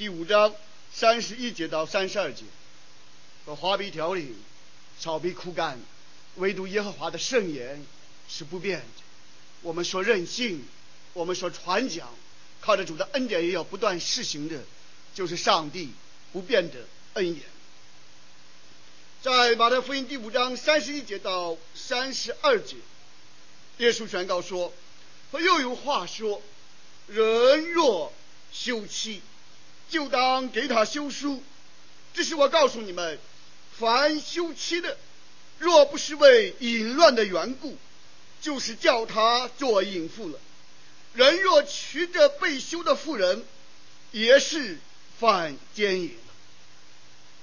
第五章三十一节到三十二节，说花必凋零，草必枯干，唯独耶和华的圣言是不变的。我们说任性，我们说传讲，靠着主的恩典也要不断施行的，就是上帝不变的恩言。在马太福音第五章三十一节到三十二节，耶稣宣告说：“说又有话说，人若休妻，就当给他休书。只是我告诉你们，凡休妻的，若不是为淫乱的缘故，就是叫他做淫妇了。人若娶着被休的妇人，也是犯奸淫了。”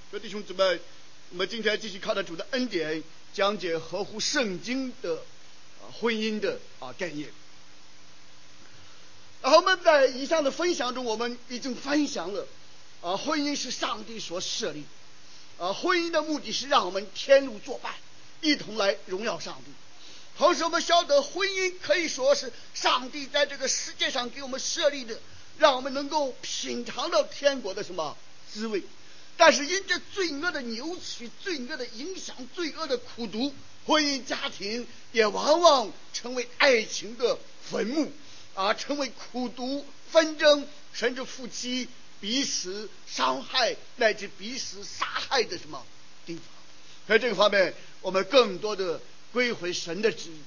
说弟兄姊妹。我们今天继续靠着主的恩典讲解合乎圣经的啊婚姻的啊概念。然后我们在以上的分享中，我们已经分享了啊婚姻是上帝所设立，啊婚姻的目的是让我们天路作伴，一同来荣耀上帝。同时，我们晓得婚姻可以说是上帝在这个世界上给我们设立的，让我们能够品尝到天国的什么滋味。但是因着罪恶的扭曲、罪恶的影响、罪恶的苦毒，婚姻家庭也往往成为爱情的坟墓，啊，成为苦毒纷争，甚至夫妻彼此伤害乃至彼此杀害的什么地方。在这个方面，我们更多的归回神的旨意，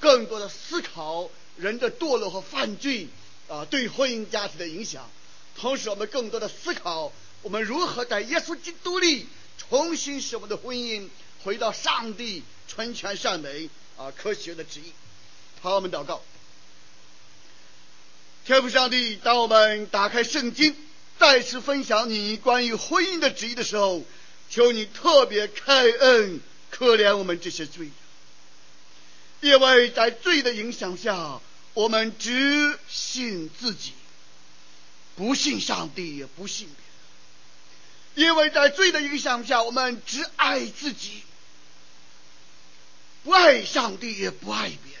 更多的思考人的堕落和犯罪啊对婚姻家庭的影响，同时我们更多的思考。我们如何在耶稣基督里重新使我们的婚姻回到上帝纯全善美啊科学的旨意？好，我们祷告。天父上帝，当我们打开圣经，再次分享你关于婚姻的旨意的时候，求你特别开恩，可怜我们这些罪人，因为在罪的影响下，我们只信自己，不信上帝，也不信别人。因为在罪的影响下，我们只爱自己，不爱上帝，也不爱别人。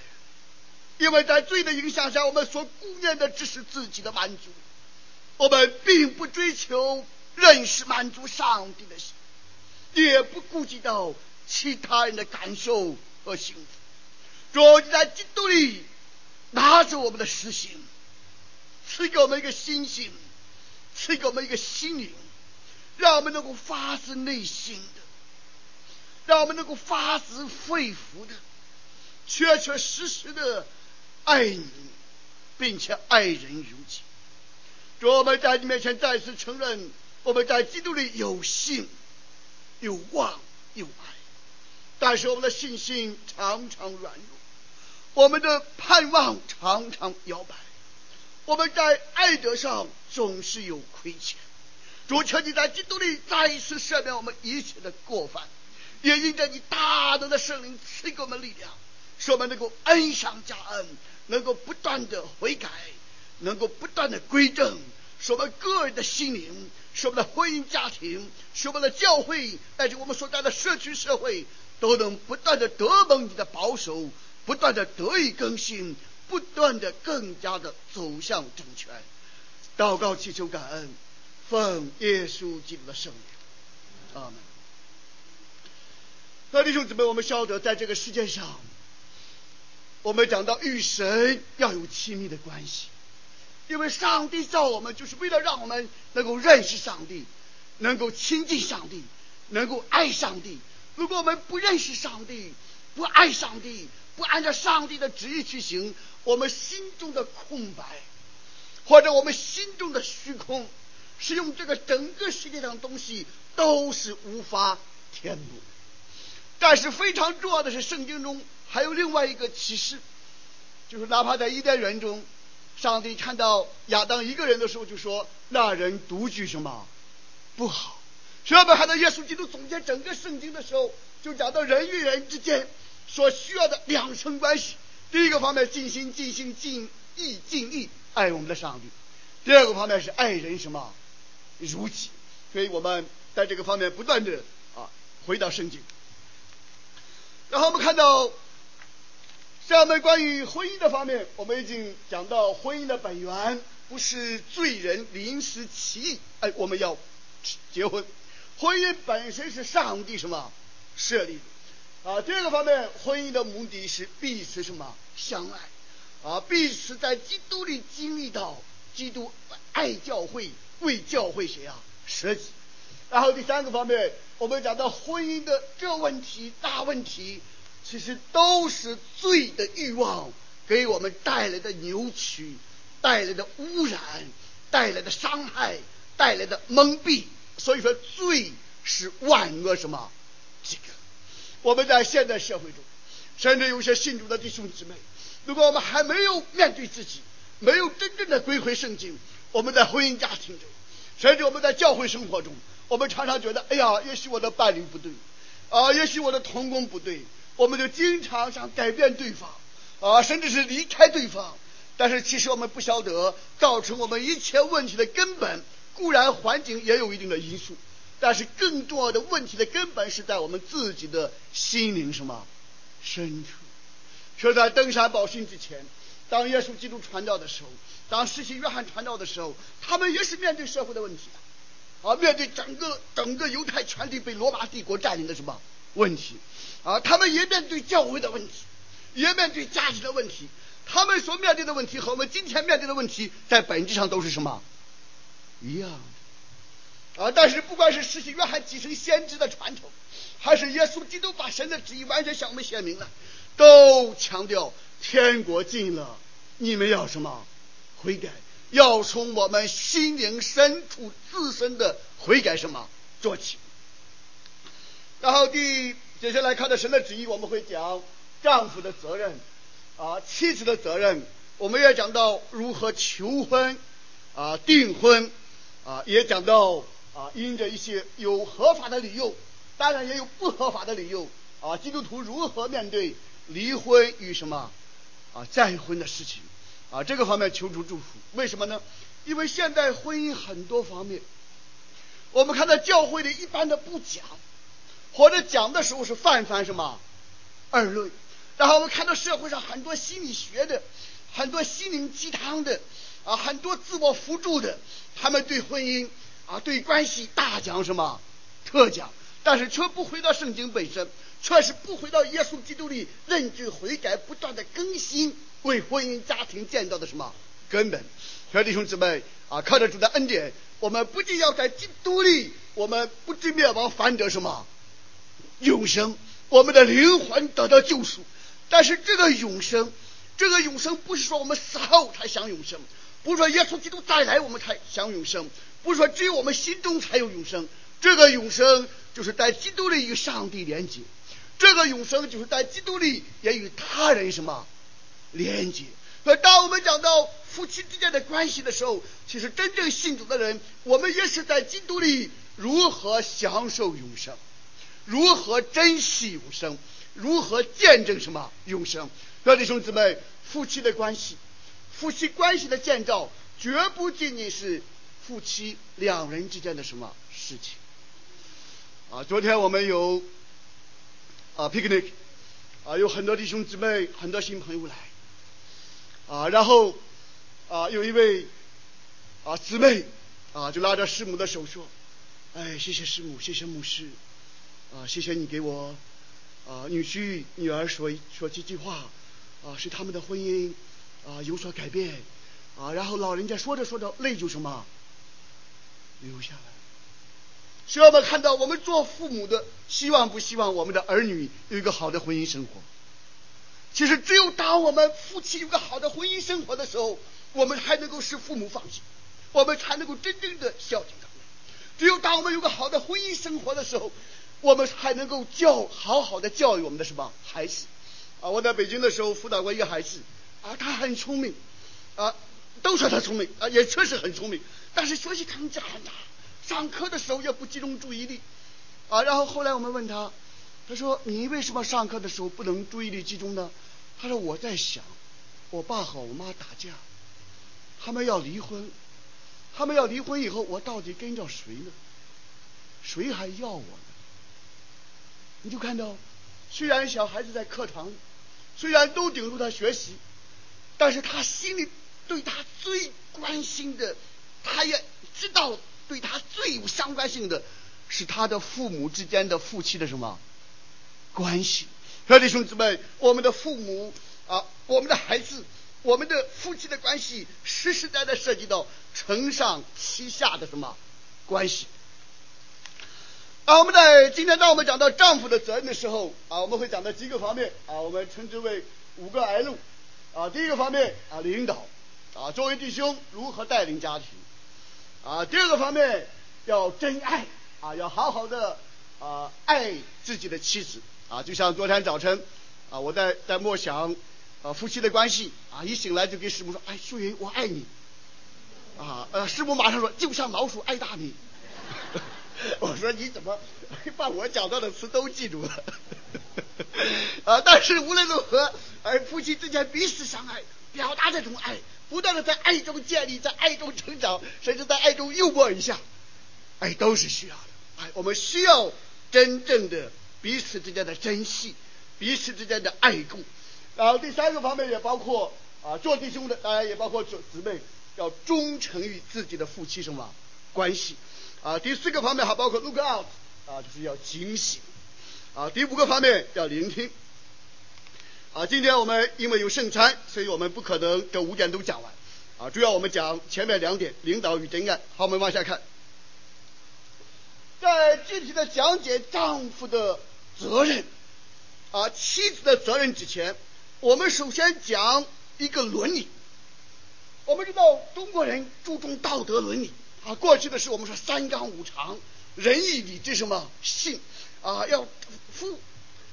因为在罪的影响下，我们所顾念的只是自己的满足，我们并不追求认识满足上帝的心，也不顾及到其他人的感受和幸福。主在基督里拿着我们的实心，赐给我们一个心性，赐给我们一个心灵。让我们能够发自内心的，让我们能够发自肺腑的，确确实实的爱你，并且爱人如己。主，我们在你面前再次承认，我们在基督里有信、有望、有爱，但是我们的信心常常软弱，我们的盼望常常摇摆，我们在爱德上总是有亏欠。主，求你在基督里再一次赦免我们一切的过犯，也因着你大能的圣灵赐给我们力量，使我们能够恩上加恩，能够不断的悔改，能够不断的归正，使我们个人的心灵，使我们的婚姻家庭，使我们的教会，乃至我们所在的社区社会，都能不断的得蒙你的保守，不断的得以更新，不断的更加的走向正确。祷告祈求感恩。奉耶稣基督的圣名，阿门。那弟兄姊妹，我们晓得，在这个世界上，我们讲到与神要有亲密的关系，因为上帝造我们，就是为了让我们能够认识上帝，能够亲近上帝，能够爱上帝。如果我们不认识上帝，不爱上帝，不按照上帝的旨意去行，我们心中的空白，或者我们心中的虚空。是用这个整个世界上的东西都是无法填补，但是非常重要的是，圣经中还有另外一个启示，就是哪怕在伊甸园中，上帝看到亚当一个人的时候，就说那人独居什么不好。上面还到耶稣基督总结整个圣经的时候，就讲到人与人之间所需要的两层关系。第一个方面，尽心尽心尽意尽力爱我们的上帝；第二个方面是爱人什么？如己，所以我们在这个方面不断的啊回到圣经。然后我们看到，下面关于婚姻的方面，我们已经讲到婚姻的本源不是罪人临时起意，哎，我们要结婚。婚姻本身是上帝什么设立的啊？第二个方面，婚姻的目的是彼此什么相爱啊？彼此在基督里经历到基督爱教会，为教会谁啊舍己。然后第三个方面，我们讲到婚姻的这问题大问题，其实都是罪的欲望给我们带来的扭曲。带来的污染，带来的伤害，带来的蒙蔽。所以说，罪是万恶什么？这个我们在现代社会中，甚至有些信主的弟兄姊妹，如果我们还没有面对自己，没有真正的归回圣经，我们在婚姻家庭中，甚至我们在教会生活中，我们常常觉得，哎呀，也许我的伴侣不对，啊，也许我的同工不对，我们就经常想改变对方，啊，甚至是离开对方。但是其实我们不晓得，造成我们一切问题的根本，固然环境也有一定的因素，但是更重要的问题的根本是在我们自己的心灵什么深处。说在登山宝训之前，当耶稣基督传道的时候，当施洗约翰传道的时候，他们也是面对社会的问题的，啊，面对整个整个犹太全地被罗马帝国占领的什么问题，啊，他们也面对教会的问题，也面对家庭的问题。他们所面对的问题和我们今天面对的问题，在本质上都是什么？一样的啊！但是不管是施洗约翰继承先知的传统，还是耶稣基督把神的旨意完全向我们显明了，都强调天国近了，你们要什么？悔改，要从我们心灵深处自身的悔改什么做起。然后第接下来看到神的旨意，我们会讲丈夫的责任。啊，妻子的责任，我们也讲到如何求婚，啊，订婚，啊，也讲到啊，因着一些有合法的理由，当然也有不合法的理由，啊，基督徒如何面对离婚与什么啊再婚的事情，啊，这个方面求主祝福。为什么呢？因为现在婚姻很多方面，我们看到教会里一般的不讲，或者讲的时候是泛泛什么？二论。然后我们看到社会上很多心理学的，很多心灵鸡汤的，啊，很多自我辅助的，他们对婚姻啊，对关系大讲什么？特讲，但是却不回到圣经本身，却是不回到耶稣基督里认罪悔改、不断的更新，为婚姻家庭建造的什么？根本。所以弟兄姊妹啊，靠着主的恩典，我们不仅要在基督里，我们不至灭亡，反得什么？永生，我们的灵魂得到救赎。但是这个永生，这个永生不是说我们死后才享永生，不是说耶稣基督再来我们才享永生，不是说只有我们心中才有永生。这个永生就是在基督里与上帝连接，这个永生就是在基督里也与他人什么连接。所以当我们讲到夫妻之间的关系的时候，其实真正信主的人，我们也是在基督里如何享受永生，如何珍惜永生。如何见证什么永生？各位弟兄姊妹，夫妻的关系，夫妻关系的建造，绝不仅仅是夫妻两人之间的什么事情。啊，昨天我们有啊 picnic，啊有很多弟兄姊妹，很多新朋友来，啊，然后啊有一位啊姊妹啊就拉着师母的手说：“哎，谢谢师母，谢谢牧师，啊，谢谢你给我。”啊，女婿女儿说说几句话，啊，使他们的婚姻啊有所改变，啊，然后老人家说着说着泪就什么流下来。使我们看到，我们做父母的希望不希望我们的儿女有一个好的婚姻生活？其实，只有当我们夫妻有个好的婚姻生活的时候，我们才能够使父母放心，我们才能够真正的孝敬他们。只有当我们有个好的婚姻生活的时候。我们还能够教好好的教育我们的什么孩子啊？我在北京的时候辅导过一个孩子啊，他很聪明啊，都说他聪明啊，也确实很聪明，但是学习成绩很差，上课的时候也不集中注意力啊。然后后来我们问他，他说：“你为什么上课的时候不能注意力集中呢？”他说：“我在想，我爸和我妈打架，他们要离婚，他们要离婚以后，我到底跟着谁呢？谁还要我呢？”你就看到，虽然小孩子在课堂，虽然都顶住他学习，但是他心里对他最关心的，他也知道对他最有相关性的，是他的父母之间的夫妻的什么关系？兄弟兄姊妹，我们的父母啊，我们的孩子，我们的夫妻的关系，实实在在涉及到承上启下的什么关系？啊，我们在今天当我们讲到丈夫的责任的时候啊，我们会讲到几个方面啊，我们称之为五个 L 啊。第一个方面啊，领导啊，作为弟兄如何带领家庭啊。第二个方面要真爱啊，要好好的啊爱自己的妻子啊，就像昨天早晨啊，我在在默想啊夫妻的关系啊，一醒来就跟师母说，哎，秀云我爱你啊，呃，师母马上说，就像老鼠爱大米。我说你怎么把我讲到的词都记住了？啊！但是无论如何，而夫妻之间彼此相爱，表达这种爱，不断的在爱中建立，在爱中成长，甚至在爱中幽默一下，哎都是需要的。哎，我们需要真正的彼此之间的珍惜，彼此之间的爱顾。然后第三个方面也包括啊，做弟兄的当然也包括做姊妹，要忠诚于自己的夫妻什么关系。啊，第四个方面还包括 look out，啊，就是要警醒。啊，第五个方面要聆听。啊，今天我们因为有圣餐，所以我们不可能这五点都讲完。啊，主要我们讲前面两点，领导与真爱。好，我们往下看。在具体的讲解丈夫的责任，啊，妻子的责任之前，我们首先讲一个伦理。我们知道中国人注重道德伦理。啊，过去的是我们说三纲五常，仁义礼智什么信啊，要父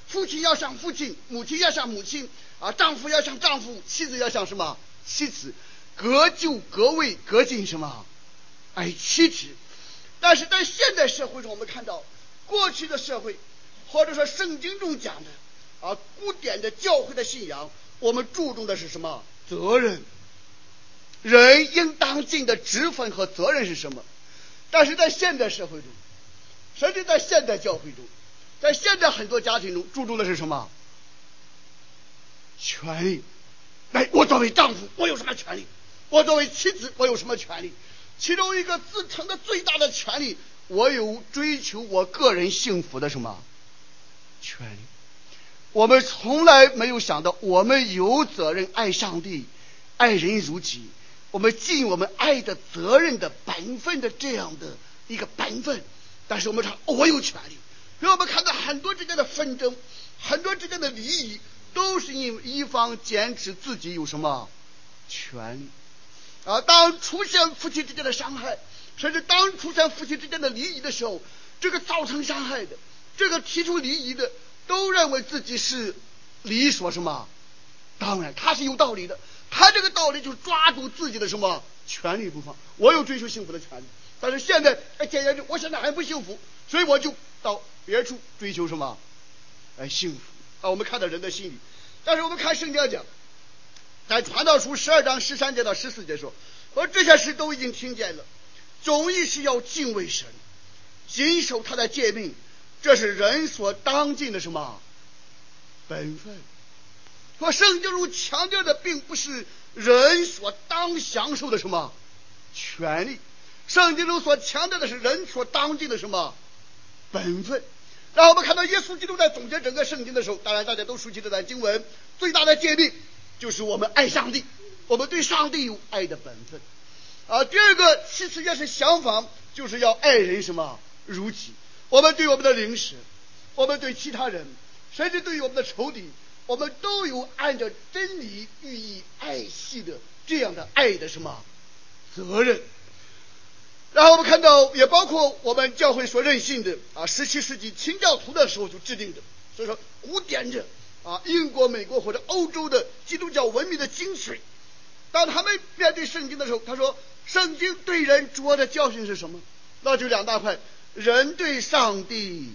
父亲要像父亲，母亲要像母亲啊，丈夫要像丈夫，妻子要像什么妻子，各就各位，各尽什么爱妻子。但是在现代社会中，我们看到过去的社会，或者说圣经中讲的啊，古典的教会的信仰，我们注重的是什么责任？人应当尽的职分和责任是什么？但是在现代社会中，甚至在现代教会中，在现在很多家庭中，注重的是什么？权利。哎，我作为丈夫，我有什么权利？我作为妻子，我有什么权利？其中一个自称的最大的权利，我有追求我个人幸福的什么权利？我们从来没有想到，我们有责任爱上帝，爱人如己。我们尽我们爱的责任的本分的这样的一个本分，但是我们说我有权利，所以我们看到很多之间的纷争，很多之间的利益，都是因为一方坚持自己有什么权利啊。当出现夫妻之间的伤害，甚至当出现夫妻之间的利益的时候，这个造成伤害的，这个提出利益的，都认为自己是理所什么？当然，他是有道理的。他这个道理就是抓住自己的什么权利不放。我有追求幸福的权利，但是现在哎，检验着我现在还不幸福，所以我就到别处追求什么哎幸福啊。我们看到人的心理，但是我们看圣经讲，在传道书十二章十三节到十四节说，我这些事都已经听见了，总意是要敬畏神，谨守他的诫命，这是人所当尽的什么本分。说圣经中强调的并不是人所当享受的什么权利，圣经中所强调的是人所当尽的什么本分。然后我们看到耶稣基督在总结整个圣经的时候，当然大家都熟悉这段经文，最大的诫命就是我们爱上帝，我们对上帝有爱的本分。啊，第二个其次也是相仿，就是要爱人什么如己。我们对我们的邻舍，我们对其他人，甚至对于我们的仇敌。我们都有按照真理予以爱惜的这样的爱的什么责任？然后我们看到，也包括我们教会所任性的啊，十七世纪清教徒的时候就制定的。所以说，古典的啊，英国、美国或者欧洲的基督教文明的精髓，当他们面对圣经的时候，他说，圣经对人主要的教训是什么？那就两大块：人对上帝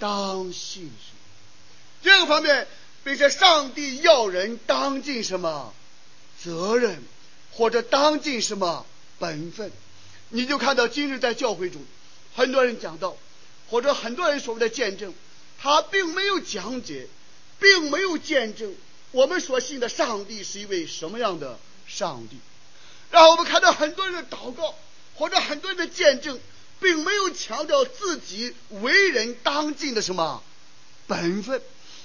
当信什么？第二个方面。并且上帝要人当尽什么责任，或者当尽什么本分，你就看到今日在教会中，很多人讲道，或者很多人所谓的见证，他并没有讲解，并没有见证我们所信的上帝是一位什么样的上帝。然后我们看到很多人的祷告或者很多人的见证，并没有强调自己为人当尽的什么本分。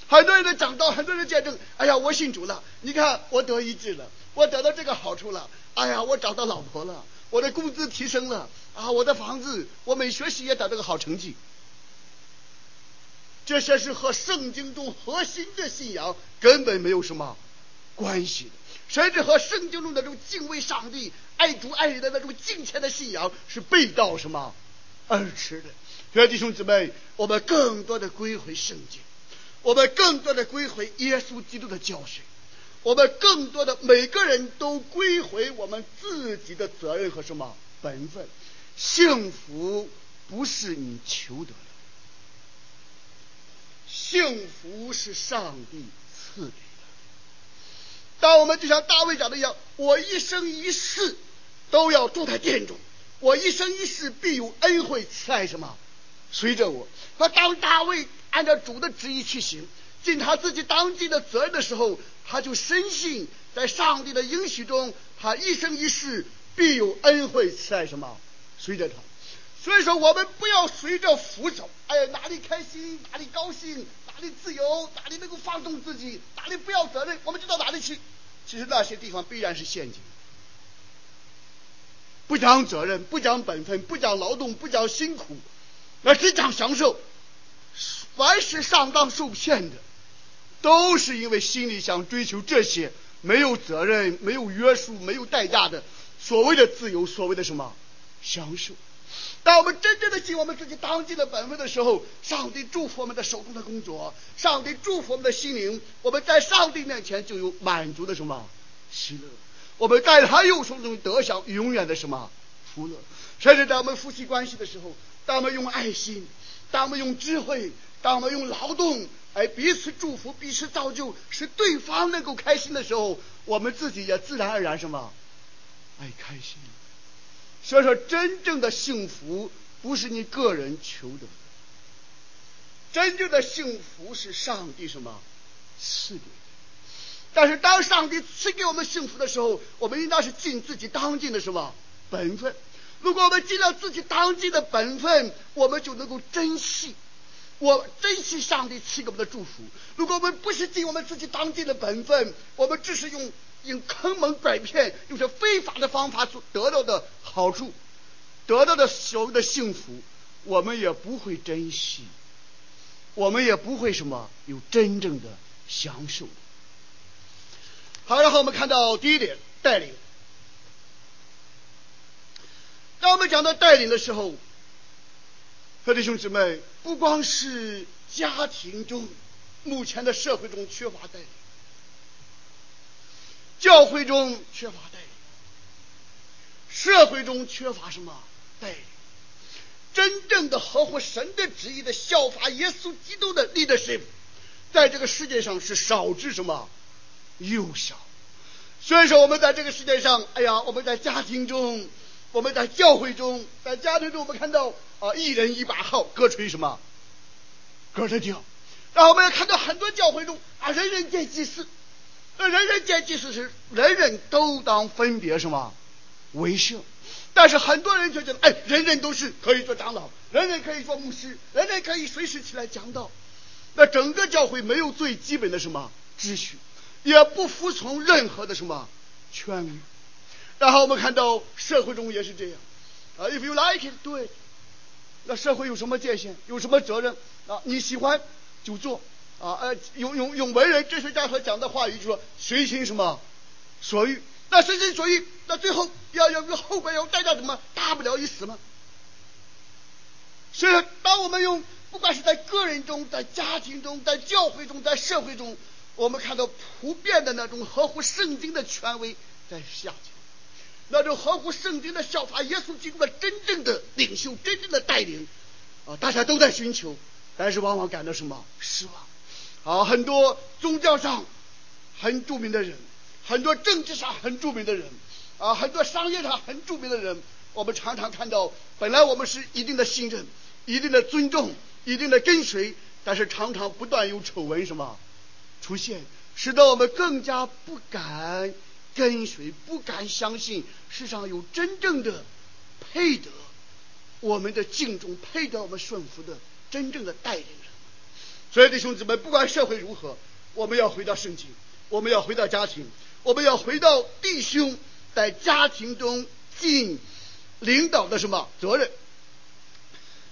很多人的讲道，很多人见证，哎呀，我信主了，你看我得医治了，我得到这个好处了，哎呀，我找到老婆了，我的工资提升了，啊，我的房子，我每学习也得到个好成绩。这些是和圣经中核心的信仰根本没有什么关系的，甚至和圣经中那种敬畏上帝、爱主爱人的那种敬虔的信仰是背道什么而驰的。弟兄姊妹，我们更多的归回圣经，我们更多的归回耶稣基督的教训，我们更多的每个人都归回我们自己的责任和什么本分。幸福不是你求得的。幸福是上帝赐给的。当我们就像大卫讲的一样，我一生一世都要住在殿中，我一生一世必有恩惠慈爱什么随着我。那当大卫按照主的旨意去行，尽他自己当尽的责任的时候，他就深信在上帝的应许中，他一生一世必有恩惠在什么随着他。所以说，我们不要随着福走，哎，哪里开心，哪里高兴，哪里自由，哪里能够放纵自己，哪里不要责任，我们就到哪里去。其实那些地方必然是陷阱。不讲责任，不讲本分，不讲劳动，不讲辛苦，那只讲享受。凡是上当受骗的，都是因为心里想追求这些没有责任、没有约束、没有代价的所谓的自由，所谓的什么享受。当我们真正的尽我们自己当尽的本分的时候，上帝祝福我们的手中的工作，上帝祝福我们的心灵，我们在上帝面前就有满足的什么喜乐，我们在他右手中得享永远的什么福乐。甚至在我们夫妻关系的时候，当我们用爱心，当我们用智慧，当我们用劳动，哎，彼此祝福，彼此造就，使对方能够开心的时候，我们自己也自然而然什么，哎，开心。所以说，真正的幸福不是你个人求的，真正的幸福是上帝什么赐给。但是，当上帝赐给我们幸福的时候，我们应当是尽自己当尽的什么本分。如果我们尽了自己当尽的本分，我们就能够珍惜，我珍惜上帝赐给我们的祝福。如果我们不是尽我们自己当尽的本分，我们只是用。用坑蒙拐骗，用这非法的方法所得到的好处，得到的所谓的幸福，我们也不会珍惜，我们也不会什么有真正的享受。好，然后我们看到第一点，带领。当我们讲到带领的时候，弟兄姊妹，不光是家庭中，目前的社会中缺乏带领。教会中缺乏带领，社会中缺乏什么带领？真正的合乎神的旨意的效法耶稣基督的 leadership，在这个世界上是少之什么又少。所以说，我们在这个世界上，哎呀，我们在家庭中，我们在教会中，在家庭中，我们看到啊，一人一把号，各吹什么，各着调。然后我们也看到很多教会中啊，人人皆祭司。那人人皆祭司是人人都当分别什么为圣，但是很多人就觉得，哎，人人都是可以做长老，人人可以做牧师，人人可以随时起来讲道。那整个教会没有最基本的什么秩序，也不服从任何的什么权威。然后我们看到社会中也是这样啊，if you like it，对，那社会有什么界限，有什么责任啊？你喜欢就做。啊，呃，用用用文人哲学家所讲的话语，就说随心什么所欲。那随心所欲，那最后要要要后果，要代价什么？大不了一死吗？所以，当我们用不管是在个人中、在家庭中、在教会中、在社会中，我们看到普遍的那种合乎圣经的权威在下降，那种合乎圣经的效法耶稣基督的真正的领袖、真正的带领啊，大家都在寻求，但是往往感到什么失望。啊，很多宗教上很著名的人，很多政治上很著名的人，啊，很多商业上很著名的人，我们常常看到，本来我们是一定的信任、一定的尊重、一定的跟随，但是常常不断有丑闻什么出现，使得我们更加不敢跟随，不敢相信世上有真正的配得我们的敬重、配得我们顺服的真正的带领人。所以弟兄姊妹，不管社会如何，我们要回到圣经，我们要回到家庭，我们要回到弟兄在家庭中尽领导的什么责任。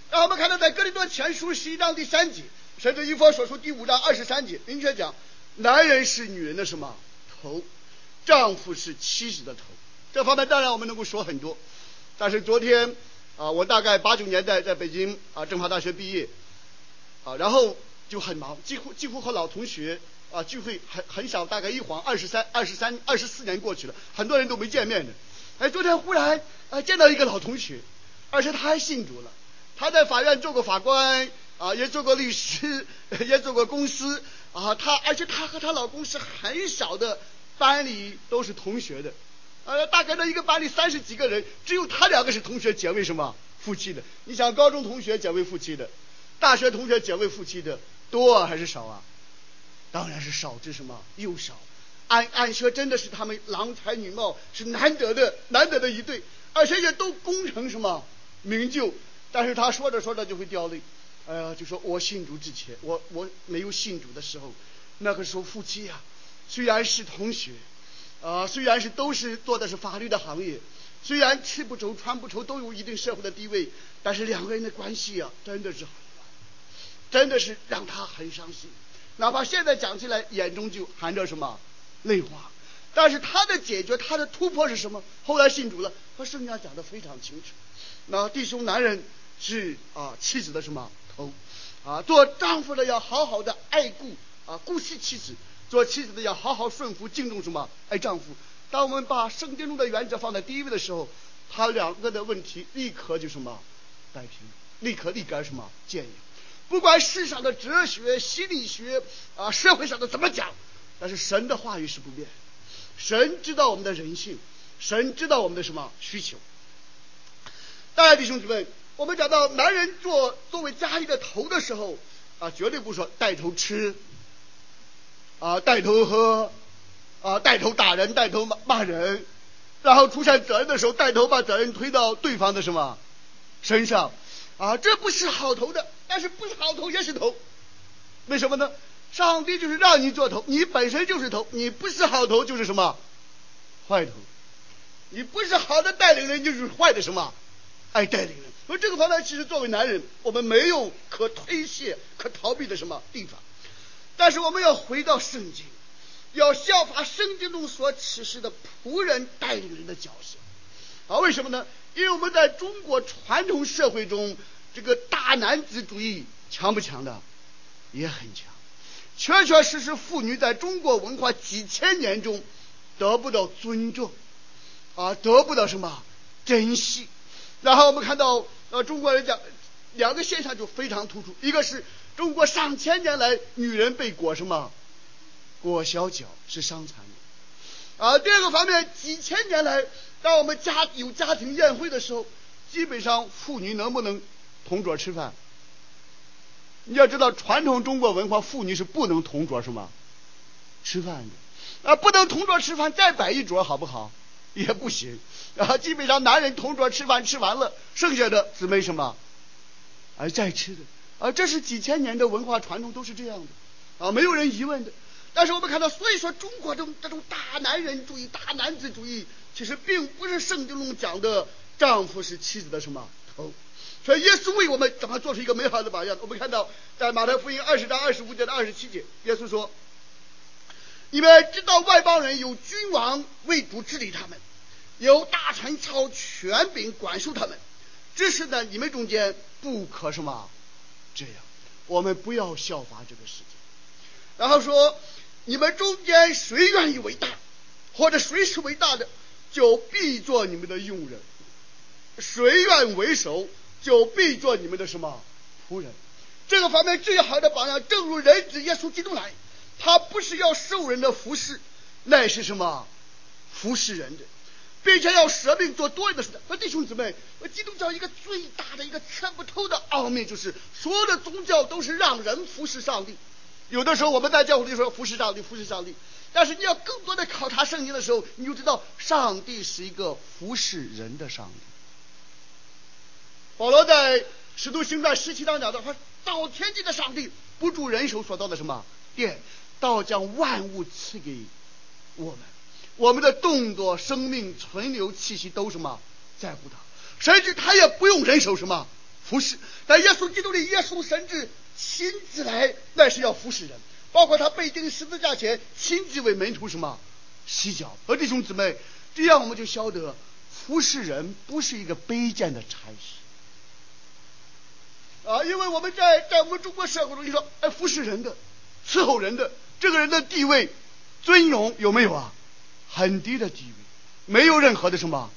让我们看到在哥林多前书十一章第三节，甚至以佛所书第五章二十三节，明确讲，男人是女人的什么头，丈夫是妻子的头。这方面当然我们能够说很多，但是昨天啊，我大概八九年代在北京啊政法大学毕业啊，然后就很忙，几乎几乎和老同学啊聚会很很少，大概一晃二十三、二十三、二十四年过去了，很多人都没见面的。哎，昨天忽然啊见到一个老同学，而且他还信主了，他在法院做过法官啊，也做过律师，也做过公司啊，他而且他和他老公是很少的。班里都是同学的，呃，大概那一个班里三十几个人，只有他两个是同学结为什么夫妻的？你想高中同学结为夫妻的，大学同学结为夫妻的多还是少啊？当然是少之什么又少。按按说真的是他们郎才女貌，是难得的难得的一对，而且也都功成什么名就。但是他说着说着就会掉泪，哎呀，就说我信主之前，我我没有信主的时候，那个时候夫妻呀。虽然是同学，啊，虽然是都是做的是法律的行业，虽然吃不愁穿不愁，都有一定社会的地位，但是两个人的关系啊，真的是，真的是让他很伤心。哪怕现在讲起来，眼中就含着什么泪花。但是他的解决，他的突破是什么？后来信主了，和圣经上讲的非常清楚。那弟兄男人是啊妻子的什么头？啊，做丈夫的要好好的爱顾啊顾惜妻子。做妻子的要好好顺服敬重什么？爱丈夫。当我们把圣经中的原则放在第一位的时候，他两个的问题立刻就什么摆平，立刻立竿什么见影。不管世上的哲学、心理学啊，社会上的怎么讲，但是神的话语是不变。神知道我们的人性，神知道我们的什么需求。当然，弟兄姊妹，我们讲到男人做作为家里的头的时候啊，绝对不说带头吃。啊，带头喝，啊，带头打人，带头骂骂人，然后出现责任的时候，带头把责任推到对方的什么身上，啊，这不是好头的，但是不是好头也是头，为什么呢？上帝就是让你做头，你本身就是头，你不是好头就是什么坏头，你不是好的带领人就是坏的什么爱带领人。所以这个方面，其实作为男人，我们没有可推卸、可逃避的什么地方。但是我们要回到圣经，要效法圣经中所启示的仆人带领人的角色啊？为什么呢？因为我们在中国传统社会中，这个大男子主义强不强的？也很强。确确实实，妇女在中国文化几千年中得不到尊重啊，得不到什么珍惜。然后我们看到呃，中国人讲两个现象就非常突出，一个是。中国上千年来，女人被裹什么？裹小脚是伤残的。啊，第二个方面，几千年来，当我们家有家庭宴会的时候，基本上妇女能不能同桌吃饭？你要知道，传统中国文化，妇女是不能同桌什么吃饭的。啊，不能同桌吃饭，再摆一桌好不好？也不行。啊，基本上男人同桌吃饭吃完了，剩下的姊妹什么？而再吃的。啊，这是几千年的文化传统，都是这样的，啊，没有人疑问的。但是我们看到，所以说中国这种这种大男人主义、大男子主义，其实并不是圣经中讲的丈夫是妻子的什么头。所以耶稣为我们怎么做出一个美好的榜样？我们看到在马太福音二十章二十五节到二十七节，耶稣说：“你们知道外邦人有君王为主治理他们，有大臣操权柄管束他们，只是呢，你们中间不可什么。”这样，我们不要效法这个世界。然后说，你们中间谁愿意为大，或者谁是为大的，就必做你们的佣人；谁愿为首，就必做你们的什么仆人。这个方面最好的榜样，正如人子耶稣基督来，他不是要受人的服侍，乃是什么服侍人的。并且要舍命做多人的事。那弟兄姊妹，基督教一个最大的一个猜不透的奥秘，就是所有的宗教都是让人服侍上帝。有的时候我们在教会里说服侍上帝，服侍上帝，但是你要更多的考察圣经的时候，你就知道上帝是一个服侍人的上帝。保罗在使徒行传十七章讲到，他造天地的上帝不住人手所造的什么殿，倒将万物赐给我们，我们的动作、生命、存留、气息都什么在乎他，甚至他也不用人手什么服侍。在耶稣基督里，耶稣甚至亲自来，那是要服侍人。包括他被钉十字架前，亲自为门徒什么洗脚。而弟兄姊妹，这样我们就晓得，服侍人不是一个卑贱的差事啊！因为我们在在我们中国社会中，你说哎，服侍人的、伺候人的，这个人的地位、尊荣有没有啊？很低的地位，没有任何的什么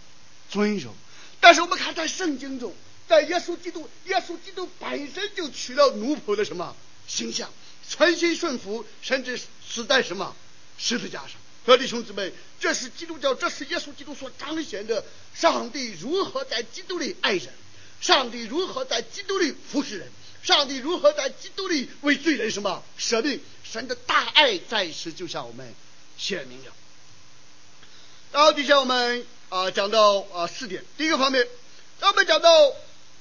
尊荣。但是我们看在圣经中，在耶稣基督，耶稣基督本身就取了奴仆的什么形象。全心顺服，甚至死在什么十字架上。各位弟兄姊妹，这是基督教，这是耶稣基督所彰显的上帝如何在基督里爱人，上帝如何在基督里服侍人，上帝如何在基督里为罪人什么舍命，神的大爱在此就向我们显明了。然后底下我们啊、讲到啊、四点，第一个方面，当我们讲到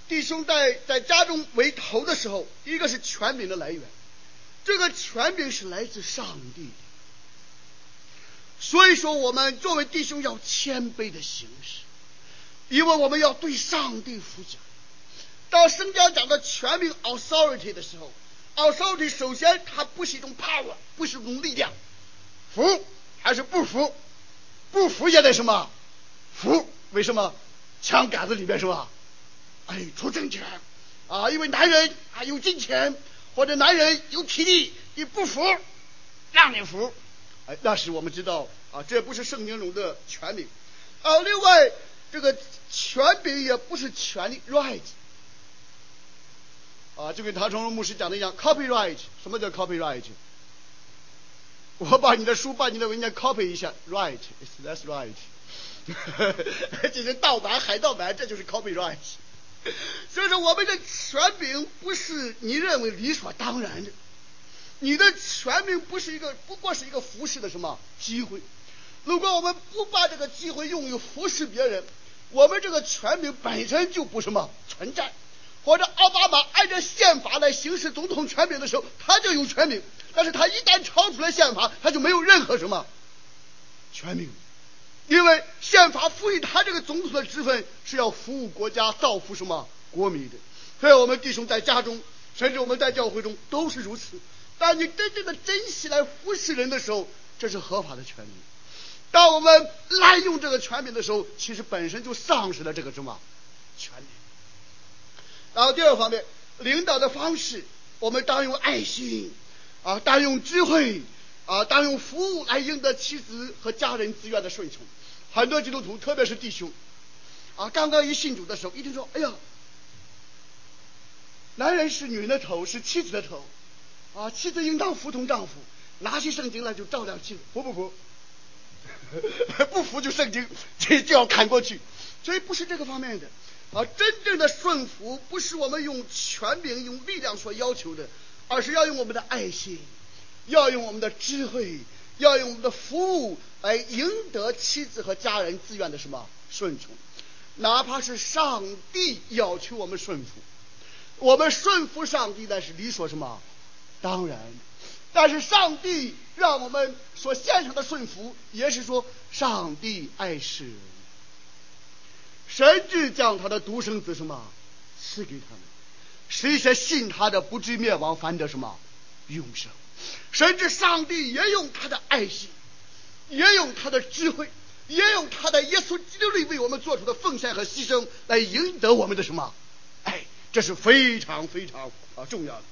弟兄在在家中为头的时候，一个是权柄的来源。这个权柄是来自上帝的，所以说我们作为弟兄要谦卑的行事，因为我们要对上帝负责。当圣经讲到权柄 authority 的时候，authority 首先它不是一种 power，不是一种力量，服还是不服？不服也得什么？服？为什么？枪杆子里面是吧？哎，出政权啊，因为男人啊有金钱。或者男人有体力，你不服，让你服，哎，那是我们知道啊，这不是圣经中的权柄啊。另外，这个权柄也不是权利，right 啊，就跟唐崇荣牧师讲的一样，copyright。什么叫 copyright？我把你的书，把你的文件 copy 一下，right，that's right。进行盗版、海盗版，这就是 copyright。所以说，我们的权柄不是你认为理所当然的，你的权柄不是一个，不过是一个服侍的什么机会。如果我们不把这个机会用于服侍别人，我们这个权柄本身就不什么存在。或者奥巴马按照宪法来行使总统权柄的时候，他就有权柄，但是他一旦超出了宪法，他就没有任何什么权柄。因为宪法赋予他这个总统的职分是要服务国家、造福什么国民的，所以我们弟兄在家中，甚至我们在教会中都是如此。当你真正的珍惜来服侍人的时候，这是合法的权利；当我们滥用这个权柄的时候，其实本身就丧失了这个什么权利。然后第二方面，领导的方式，我们当用爱心啊，当用智慧。啊，当用服务来赢得妻子和家人自愿的顺从。很多基督徒，特别是弟兄，啊，刚刚一信主的时候，一听说，哎呀，男人是女人的头，是妻子的头，啊，妻子应当服从丈夫。拿起圣经来就照亮妻子，服不服？不服就圣经，这就要砍过去。所以不是这个方面的。啊，真正的顺服不是我们用权柄、用力量所要求的，而是要用我们的爱心。要用我们的智慧，要用我们的服务来赢得妻子和家人自愿的什么？顺从，哪怕是上帝要求我们顺服，我们顺服上帝那是理所什么？当然，但是上帝让我们所献上的顺服，也是说上帝爱世人，甚至将他的独生子什么？赐给他们，使一些信他的不至灭亡，反得什么永生。甚至上帝也用他的爱心，也用他的智慧，也用他的耶稣基督里为我们做出的奉献和牺牲来赢得我们的什么？哎，这是非常非常啊重要的。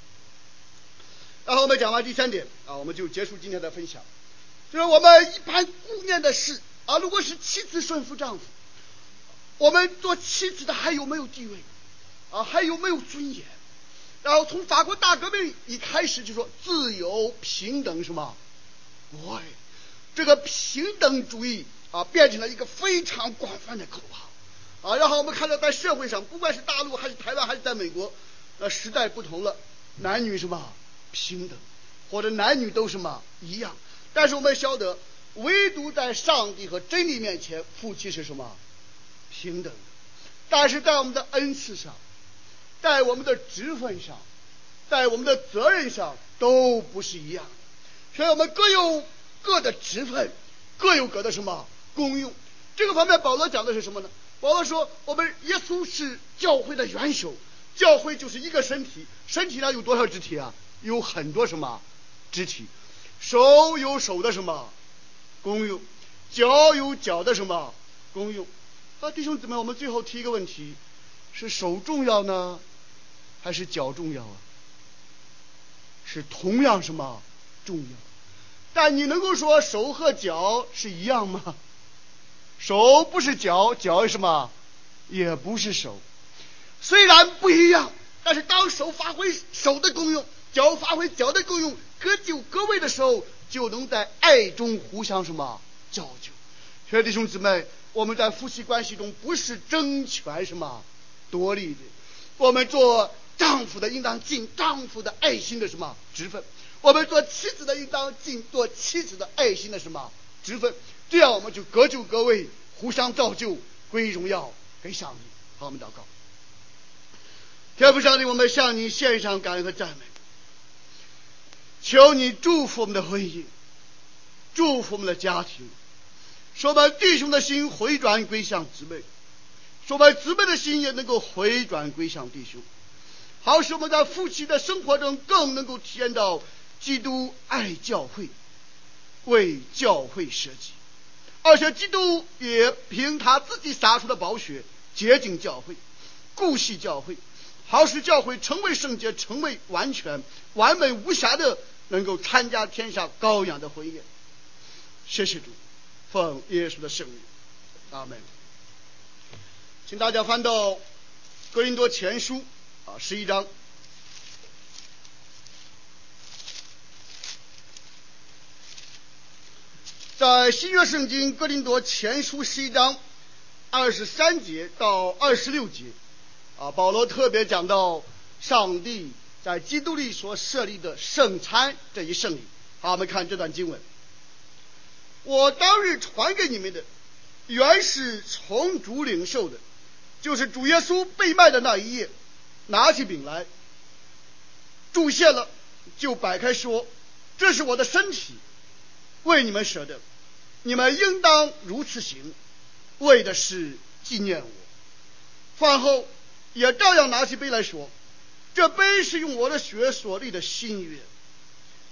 然后我们讲完第三点啊，我们就结束今天的分享。就是我们一般顾念的是啊，如果是妻子顺服丈夫，我们做妻子的还有没有地位啊？还有没有尊严？然后从法国大革命一开始就说自由平等什么？喂，这个平等主义啊变成了一个非常广泛的口号啊。然后我们看到在社会上，不管是大陆还是台湾还是在美国，那时代不同了，男女什么平等，或者男女都什么一样。但是我们晓得，唯独在上帝和真理面前，夫妻是什么？平等的。但是在我们的恩赐上，在我们的职分上，在我们的责任上，都不是一样。所以我们各有各的职分，各有各的什么功用。这个方面，保罗讲的是什么呢？保罗说，我们耶稣是教会的元首，教会就是一个身体，身体上有多少肢体啊？有很多什么肢体？手有手的什么功用？脚有脚的什么功用？啊，弟兄姊妹，我们最后提一个问题：是手重要呢，还是脚重要啊？是同样什么重要？但你能够说手和脚是一样吗？手不是脚，脚是什么？也不是手。虽然不一样，但是当手发挥手的功用，脚发挥脚的功用，各就各位的时候，就能在爱中互相什么造就。所以弟兄姊妹。我们在夫妻关系中不是争权什么夺利的，我们做丈夫的应当尽丈夫的爱心的什么？职分，我们做妻子的应当尽做妻子的爱心的什么？职分，这样我们就各就各位，互相造就，归荣耀给上帝。好，我们祷告。天父上帝，我们向你献上感恩和赞美，求你祝福我们的婚姻，祝福我们的家庭。说我们弟兄的心回转归向姊妹，说我们姊妹的心也能够回转归向弟兄，好使我们在夫妻的生活中更能够体验到基督爱教会，为教会舍己，而且基督也凭他自己洒出的宝血洁净教会，顾惜教会，好使教会成为圣洁，成为完全、完美无瑕的，能够参加天下羔羊的婚宴。谢谢主。奉耶稣的圣名，阿门。请大家翻到哥林多前书啊，十一章，在新约圣经哥林多前书十一章二十三节到二十六节啊，保罗特别讲到上帝在基督里所设立的圣餐这一圣礼。好，我们看这段经文。我当日传给你们的，原是从主领受的，就是主耶稣被卖的那一夜，拿起饼来，祝谢了，就摆开说：“这是我的身体，为你们舍的，你们应当如此行，为的是纪念我。”饭后也照样拿起杯来说：“这杯是用我的血所立的新约，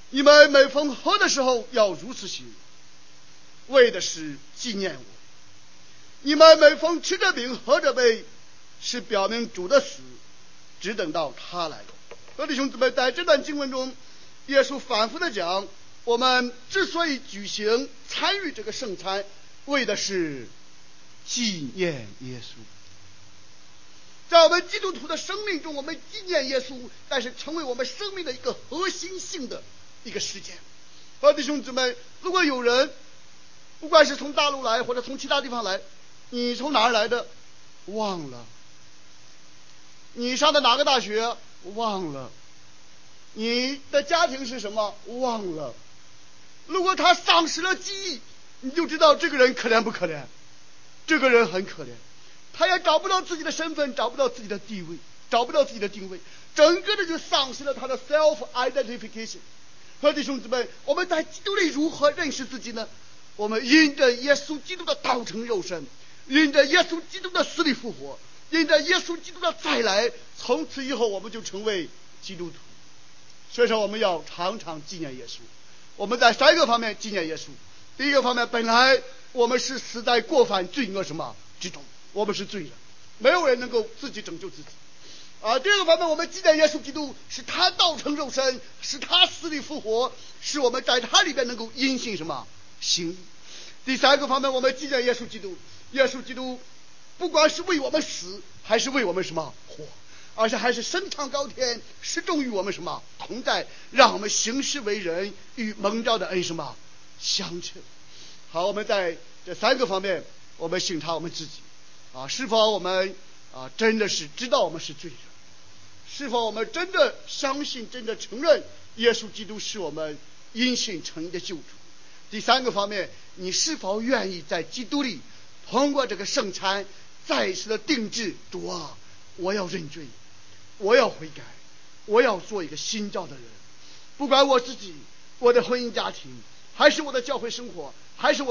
你们每逢喝的时候要如此行。”为的是纪念我，你们每逢吃着饼喝着杯，是表明主的死，只等到他来。各位弟兄姊妹，在这段经文中，耶稣反复的讲，我们之所以举行参与这个圣餐，为的是纪念耶稣。在我们基督徒的生命中，我们纪念耶稣，但是成为我们生命的一个核心性的一个事件。各位弟兄姊妹，如果有人，不管是从大陆来，或者从其他地方来，你从哪儿来的？忘了。你上的哪个大学？忘了。你的家庭是什么？忘了。如果他丧失了记忆，你就知道这个人可怜不可怜？这个人很可怜，他也找不到自己的身份，找不到自己的地位，找不到自己的定位，整个的就丧失了他的 self identification。和弟兄姊妹，我们在基督里如何认识自己呢？我们因着耶稣基督的道成肉身，因着耶稣基督的死里复活，因着耶稣基督的再来，从此以后我们就成为基督徒。所以说，我们要常常纪念耶稣。我们在三个方面纪念耶稣。第一个方面，本来我们是死在过犯罪恶什么之中，我们是罪人，没有人能够自己拯救自己。啊，第二个方面，我们纪念耶稣基督，是他道成肉身，是他死里复活，使我们在他里边能够因信什么。行。第三个方面，我们纪念耶稣基督。耶稣基督不管是为我们死，还是为我们什么活，而且还是升上高天，始终与我们什么同在，让我们行事为人与蒙召的恩什么相称。好，我们在这三个方面，我们省察我们自己啊，是否我们啊真的是知道我们是罪人？是否我们真的相信、真的承认耶稣基督是我们因信称义的救主？第三个方面，你是否愿意在基督里通过这个圣餐再一次的定制？主啊，我要认罪，我要悔改，我要做一个新造的人。不管我自己、我的婚姻家庭，还是我的教会生活，还是我。